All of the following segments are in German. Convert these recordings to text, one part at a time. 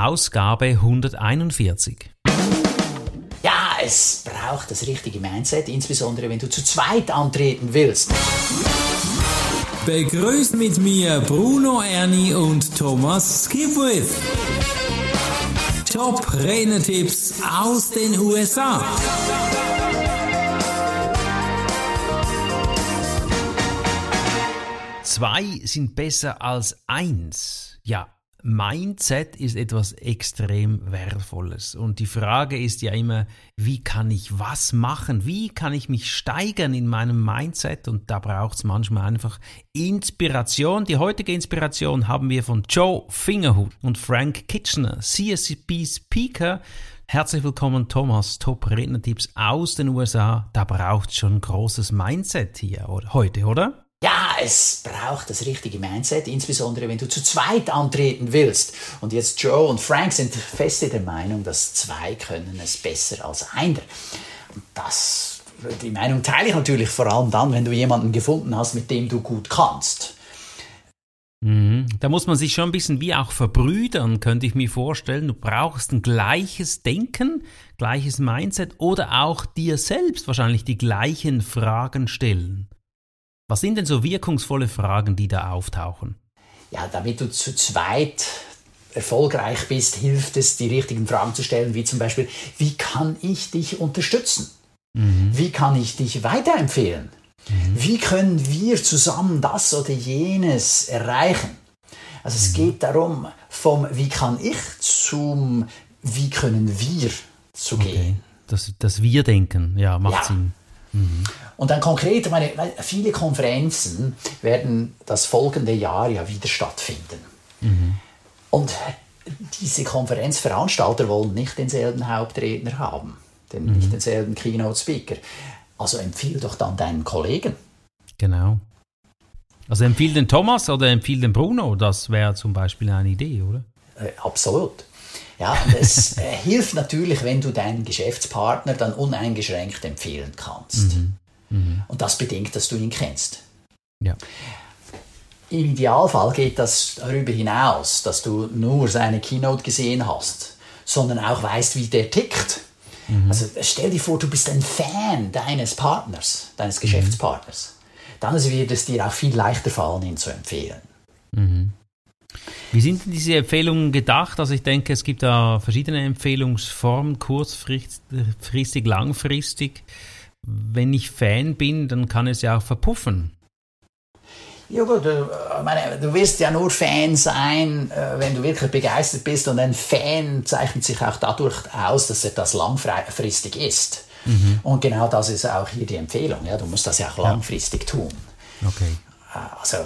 Ausgabe 141. Ja, es braucht das richtige Mindset, insbesondere wenn du zu zweit antreten willst. Begrüßt mit mir Bruno Ernie und Thomas Skipwith. Top Renetipps aus den USA. Zwei sind besser als eins. Ja, Mindset ist etwas extrem Wertvolles. Und die Frage ist ja immer, wie kann ich was machen? Wie kann ich mich steigern in meinem Mindset? Und da braucht es manchmal einfach Inspiration. Die heutige Inspiration haben wir von Joe Fingerhut und Frank Kitchener, CSCP Speaker. Herzlich willkommen, Thomas. Top-Rednertipps aus den USA. Da braucht schon großes Mindset hier heute, oder? Ja, es braucht das richtige Mindset, insbesondere wenn du zu zweit antreten willst. Und jetzt Joe und Frank sind fest der Meinung, dass zwei können es besser als einer. Und das, die Meinung teile ich natürlich vor allem dann, wenn du jemanden gefunden hast, mit dem du gut kannst. Mhm. Da muss man sich schon ein bisschen wie auch verbrüdern, könnte ich mir vorstellen. Du brauchst ein gleiches Denken, gleiches Mindset oder auch dir selbst wahrscheinlich die gleichen Fragen stellen. Was sind denn so wirkungsvolle Fragen, die da auftauchen? Ja, damit du zu zweit erfolgreich bist, hilft es, die richtigen Fragen zu stellen, wie zum Beispiel, wie kann ich dich unterstützen? Mhm. Wie kann ich dich weiterempfehlen? Mhm. Wie können wir zusammen das oder jenes erreichen? Also es mhm. geht darum, vom wie kann ich zum wie können wir zu okay. gehen. Das, das Wir-Denken, ja, macht ja. Sinn. Mhm. Und dann konkret, meine, viele Konferenzen werden das folgende Jahr ja wieder stattfinden. Mhm. Und diese Konferenzveranstalter wollen nicht denselben Hauptredner haben, den, mhm. nicht denselben Keynote-Speaker. Also empfiehl doch dann deinen Kollegen. Genau. Also empfiehl den Thomas oder empfiehl den Bruno, das wäre zum Beispiel eine Idee, oder? Äh, absolut. Ja, es äh, hilft natürlich, wenn du deinen Geschäftspartner dann uneingeschränkt empfehlen kannst. Mhm. Mhm. Und das bedingt, dass du ihn kennst. Ja. Im Idealfall geht das darüber hinaus, dass du nur seine Keynote gesehen hast, sondern auch weißt, wie der tickt. Mhm. Also stell dir vor, du bist ein Fan deines Partners, deines mhm. Geschäftspartners. Dann wird es dir auch viel leichter fallen, ihn zu empfehlen. Mhm. Wie sind denn diese Empfehlungen gedacht? Also ich denke, es gibt da verschiedene Empfehlungsformen, kurzfristig, langfristig. Wenn ich Fan bin, dann kann es ja auch verpuffen. Ja gut, du, meine, du wirst ja nur Fan sein, äh, wenn du wirklich begeistert bist und ein Fan zeichnet sich auch dadurch aus, dass er das langfristig ist. Mhm. Und genau das ist auch hier die Empfehlung. Ja? Du musst das ja auch langfristig tun. Okay. Also,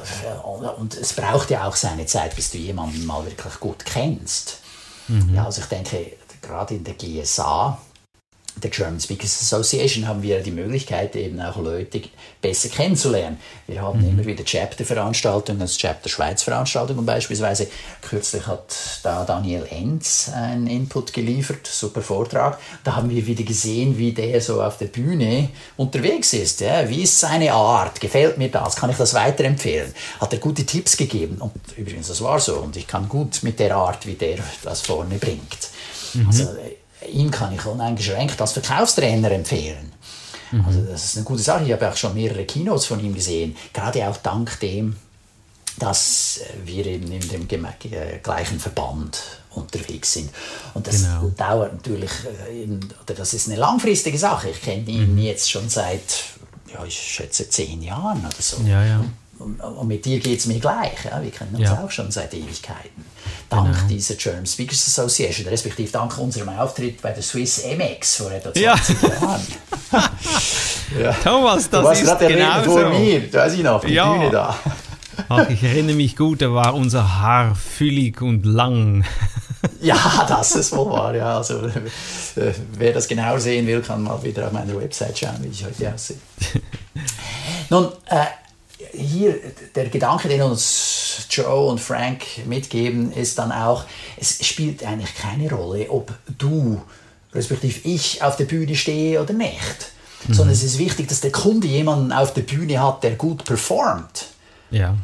und es braucht ja auch seine Zeit, bis du jemanden mal wirklich gut kennst. Mhm. Ja, also ich denke, gerade in der GSA, der German Speakers Association haben wir die Möglichkeit, eben auch Leute besser kennenzulernen. Wir haben mhm. immer wieder Chapter-Veranstaltungen, also Chapter-Schweiz-Veranstaltungen beispielsweise. Kürzlich hat da Daniel Enz einen Input geliefert, super Vortrag. Da haben wir wieder gesehen, wie der so auf der Bühne unterwegs ist. Ja? Wie ist seine Art? Gefällt mir das? Kann ich das weiterempfehlen? Hat er gute Tipps gegeben? Und übrigens, das war so. Und ich kann gut mit der Art, wie der das vorne bringt. Mhm. Also, ihn kann ich uneingeschränkt als Verkaufstrainer empfehlen. Mhm. Also das ist eine gute Sache. Ich habe auch schon mehrere Keynotes von ihm gesehen, gerade auch dank dem, dass wir eben in dem äh, gleichen Verband unterwegs sind. Und das genau. dauert natürlich, äh, oder das ist eine langfristige Sache. Ich kenne ihn mhm. jetzt schon seit, ja, ich schätze, zehn Jahren oder so. Ja, ja. Und, mit dir geht es mir gleich. Ja? Wir kennen uns ja. auch schon seit Ewigkeiten. Dank genau. dieser German Speakers Association, respektive dank unserem Auftritt bei der Swiss MX vor etwa 20 ja. Jahren. ja. Thomas, das ist genau vor mir, weiß ich noch, die ja. Bühne da. Ach, ich erinnere mich gut, da war unser Haar füllig und lang. ja, das ist wohl wahr. Ja. Also, äh, wer das genau sehen will, kann mal wieder auf meiner Website schauen, wie ich heute aussehe. Nun, äh, hier der Gedanke, den uns Joe und Frank mitgeben, ist dann auch, es spielt eigentlich keine Rolle, ob du, respektive ich, auf der Bühne stehe oder nicht. Mhm. Sondern es ist wichtig, dass der Kunde jemanden auf der Bühne hat, der gut performt. Ja.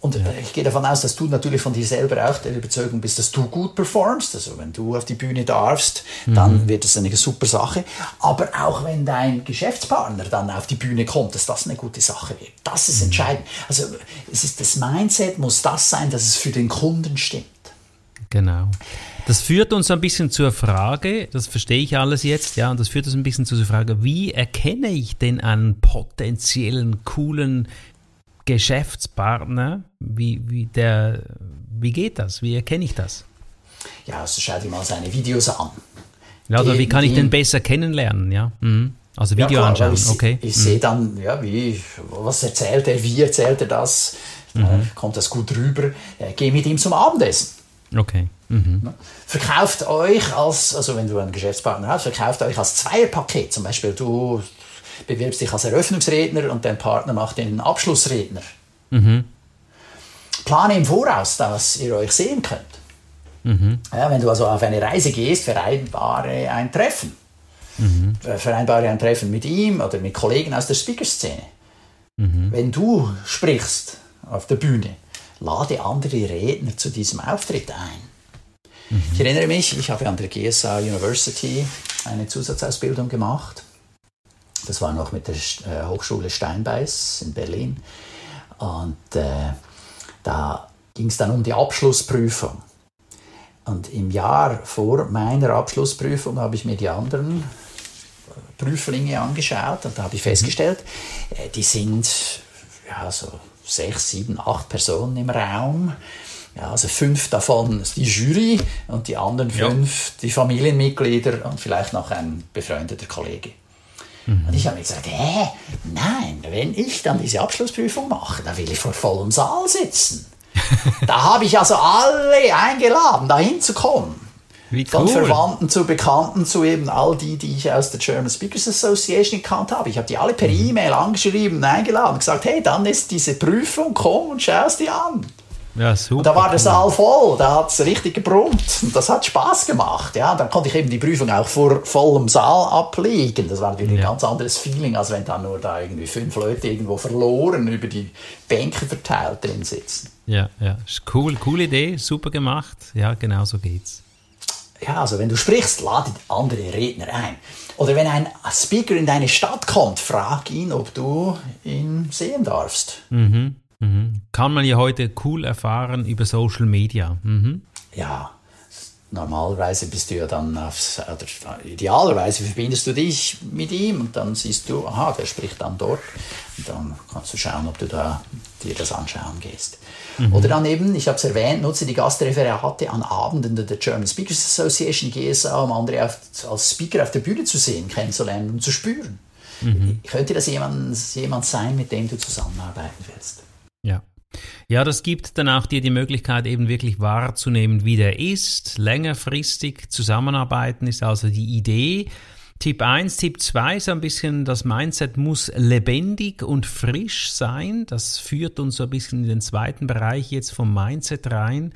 Und ja. ich gehe davon aus, dass du natürlich von dir selber auch der Überzeugung bist, dass du gut performst. Also wenn du auf die Bühne darfst, dann mhm. wird es eine super Sache. Aber auch wenn dein Geschäftspartner dann auf die Bühne kommt, dass das eine gute Sache wird. Das ist mhm. entscheidend. Also es ist das Mindset muss das sein, dass es für den Kunden stimmt. Genau. Das führt uns ein bisschen zur Frage, das verstehe ich alles jetzt, ja, und das führt uns ein bisschen zur Frage, wie erkenne ich denn einen potenziellen, coolen Geschäftspartner? Wie, wie, der, wie geht das? Wie erkenne ich das? Ja, also schau dir mal seine Videos an. Ja, oder wie kann ich den besser kennenlernen, ja? Mhm. Also Video ja, klar, anschauen, ich, okay. Ich mhm. sehe dann, ja, wie, was erzählt er, wie erzählt er das, mhm. kommt das gut rüber, äh, geh mit ihm zum Abendessen. Okay. Mhm. Verkauft euch als, also wenn du einen Geschäftspartner hast, verkauft euch als Zweierpaket. Zum Beispiel du bewirbst dich als Eröffnungsredner und dein Partner macht den Abschlussredner. Mhm. Plane im Voraus, dass ihr euch sehen könnt. Mhm. Ja, wenn du also auf eine Reise gehst, vereinbare ein Treffen. Mhm. Vereinbare ein Treffen mit ihm oder mit Kollegen aus der Speakerszene. Mhm. Wenn du sprichst auf der Bühne, lade andere Redner zu diesem Auftritt ein. Mhm. Ich erinnere mich, ich habe an der GSA University eine Zusatzausbildung gemacht. Das war noch mit der äh, Hochschule Steinbeiß in Berlin. Und äh, da ging es dann um die Abschlussprüfung. Und im Jahr vor meiner Abschlussprüfung habe ich mir die anderen äh, Prüflinge angeschaut und da habe ich mhm. festgestellt, äh, die sind ja, so sechs, sieben, acht Personen im Raum. Ja, also fünf davon ist die Jury und die anderen fünf ja. die Familienmitglieder und vielleicht noch ein befreundeter Kollege. Mhm. Und ich habe mir gesagt, hä, nein, wenn ich dann diese Abschlussprüfung mache, dann will ich vor vollem Saal sitzen. da habe ich also alle eingeladen, da hinzukommen. Wie cool. Von Verwandten zu Bekannten zu eben all die, die ich aus der German Speakers Association gekannt habe. Ich habe die alle per mhm. E-Mail angeschrieben, eingeladen und gesagt, hey, dann ist diese Prüfung, komm und schau es dir an. Ja, super. Und da war der Saal voll, da hat es richtig gebrummt und das hat Spaß gemacht. Ja, dann konnte ich eben die Prüfung auch vor vollem Saal ablegen. Das war natürlich ja. ein ganz anderes Feeling, als wenn dann nur da irgendwie fünf Leute irgendwo verloren über die Bänke verteilt drin sitzen. Ja, ja, cool, coole Idee, super gemacht. Ja, genau so geht's ja, also wenn du sprichst, lade andere Redner ein. Oder wenn ein Speaker in deine Stadt kommt, frag ihn, ob du ihn sehen darfst. Mhm, mhm. Kann man ja heute cool erfahren über Social Media. Mhm. Ja, normalerweise bist du ja dann aufs, oder idealerweise verbindest du dich mit ihm und dann siehst du, aha, der spricht dann dort. Und dann kannst du schauen, ob du da dir das anschauen gehst. Mhm. Oder dann eben, ich habe es erwähnt, nutze die Gastreferate an Abenden der German Speakers Association, GSA, um andere auf, als Speaker auf der Bühne zu sehen, kennenzulernen und zu spüren. Mhm. Könnte das jemand, jemand sein, mit dem du zusammenarbeiten willst? Ja. Ja, das gibt dann auch dir die Möglichkeit, eben wirklich wahrzunehmen, wie der ist. Längerfristig zusammenarbeiten ist also die Idee. Tipp 1, Tipp 2 ist ein bisschen, das Mindset muss lebendig und frisch sein. Das führt uns so ein bisschen in den zweiten Bereich jetzt vom Mindset rein.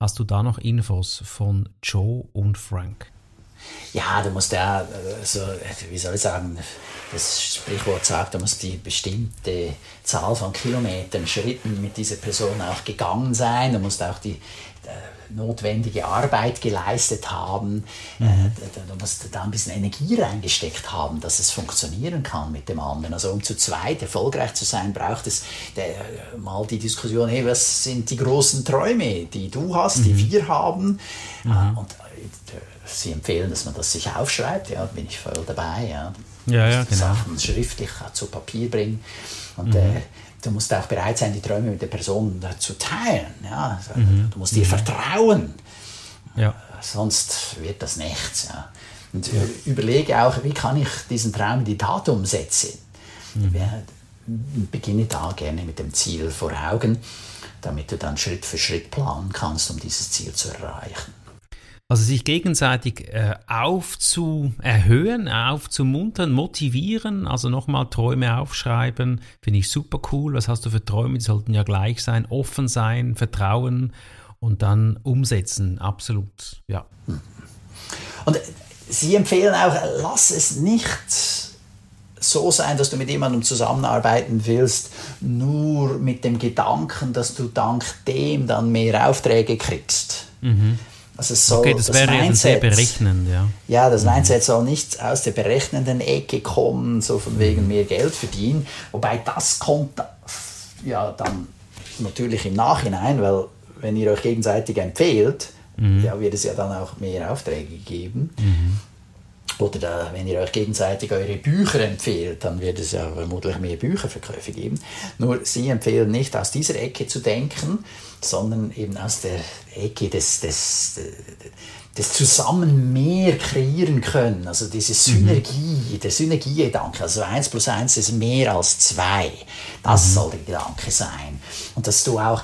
Hast du da noch Infos von Joe und Frank? Ja, du musst ja, also, wie soll ich sagen, das Sprichwort sagt, du musst die bestimmte Zahl von Kilometern, Schritten mit dieser Person auch gegangen sein. Du musst auch die äh, notwendige Arbeit geleistet haben. Mhm. Äh, du musst da ein bisschen Energie reingesteckt haben, dass es funktionieren kann mit dem anderen. Also um zu zweit erfolgreich zu sein, braucht es der, äh, mal die Diskussion, hey, was sind die großen Träume, die du hast, mhm. die wir haben. Mhm. Und sie empfehlen, dass man das sich aufschreibt, ja, bin ich voll dabei. Ja. Ja, ja, genau. Sachen schriftlich zu Papier bringen. Und mhm. äh, du musst auch bereit sein, die Träume mit der Person zu teilen. Ja? Also, mhm. Du musst ihr mhm. vertrauen. Ja. Sonst wird das nichts. Ja? Und ja. überlege auch, wie kann ich diesen Traum in die Tat umsetzen. Mhm. Beginne da gerne mit dem Ziel vor Augen, damit du dann Schritt für Schritt planen kannst, um dieses Ziel zu erreichen. Also sich gegenseitig äh, aufzuerhöhen, aufzumuntern, motivieren, also nochmal Träume aufschreiben, finde ich super cool. Was hast du für Träume? Die sollten ja gleich sein, offen sein, vertrauen und dann umsetzen. Absolut, ja. Und Sie empfehlen auch, lass es nicht so sein, dass du mit jemandem zusammenarbeiten willst, nur mit dem Gedanken, dass du dank dem dann mehr Aufträge kriegst. Mhm. Also so, okay, das, das wäre Mindset, sehr berechnend, ja. Ja, das mhm. Mindset soll nicht aus der berechnenden Ecke kommen, so von wegen mehr Geld verdienen. Wobei das kommt ja dann natürlich im Nachhinein, weil wenn ihr euch gegenseitig empfehlt, mhm. ja, wird es ja dann auch mehr Aufträge geben. Mhm. Oder da, wenn ihr euch gegenseitig eure Bücher empfehlt, dann wird es ja vermutlich mehr Bücherverkäufe geben. Nur sie empfehlen nicht aus dieser Ecke zu denken, sondern eben aus der Ecke des, des, des zusammen mehr kreieren können. Also diese mhm. Synergie, mhm. der Synergiegedanke. Also 1 plus 1 ist mehr als 2. Das mhm. soll der Gedanke sein. Und dass du auch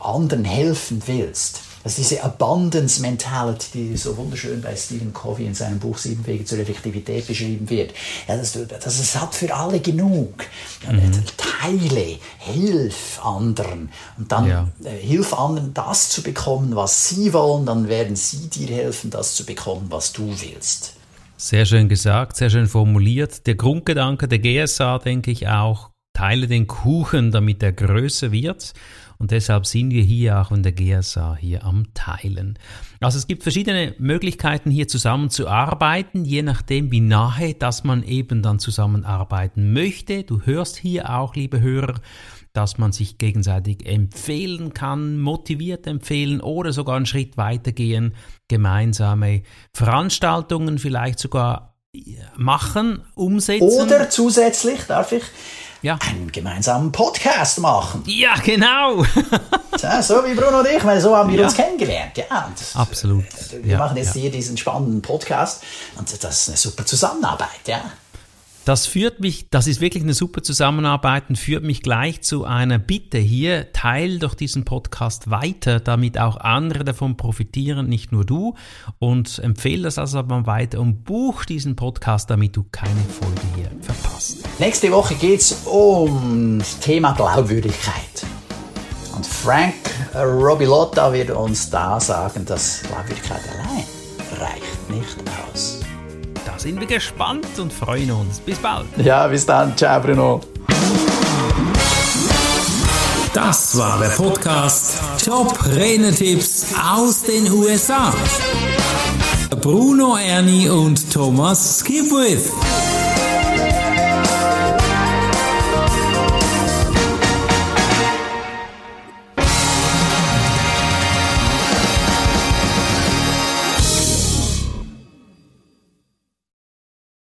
anderen helfen willst dass diese Abundance Mentality, die so wunderschön bei Stephen Covey in seinem Buch Sieben Wege zur Effektivität beschrieben wird, ja, dass, du, dass es hat für alle genug. Mhm. Teile, hilf anderen und dann ja. äh, hilf anderen, das zu bekommen, was sie wollen, dann werden sie dir helfen, das zu bekommen, was du willst. Sehr schön gesagt, sehr schön formuliert. Der Grundgedanke der GSA, denke ich auch, teile den Kuchen, damit er größer wird. Und deshalb sind wir hier auch in der GSA hier am Teilen. Also es gibt verschiedene Möglichkeiten hier zusammenzuarbeiten, je nachdem wie nahe, dass man eben dann zusammenarbeiten möchte. Du hörst hier auch, liebe Hörer, dass man sich gegenseitig empfehlen kann, motiviert empfehlen oder sogar einen Schritt weitergehen, gemeinsame Veranstaltungen vielleicht sogar machen, umsetzen. Oder zusätzlich, darf ich, ja. einen gemeinsamen Podcast machen. Ja, genau. ja, so wie Bruno und ich, weil so haben wir ja. uns kennengelernt. Ja, das, Absolut. Wir ja, machen jetzt hier diesen spannenden Podcast und das ist eine super Zusammenarbeit, ja. Das führt mich, das ist wirklich eine super Zusammenarbeit und führt mich gleich zu einer Bitte hier. Teil doch diesen Podcast weiter, damit auch andere davon profitieren, nicht nur du. Und empfehle das also mal weiter und buch diesen Podcast, damit du keine Folge hier verpasst. Nächste Woche geht es um das Thema Glaubwürdigkeit. Und Frank Robilotta wird uns da sagen, dass Glaubwürdigkeit allein reicht nicht aus sind wir gespannt und freuen uns. Bis bald. Ja, bis dann. Ciao, Bruno. Das war der Podcast Top Renetipps aus den USA. Bruno Ernie und Thomas Skipwith.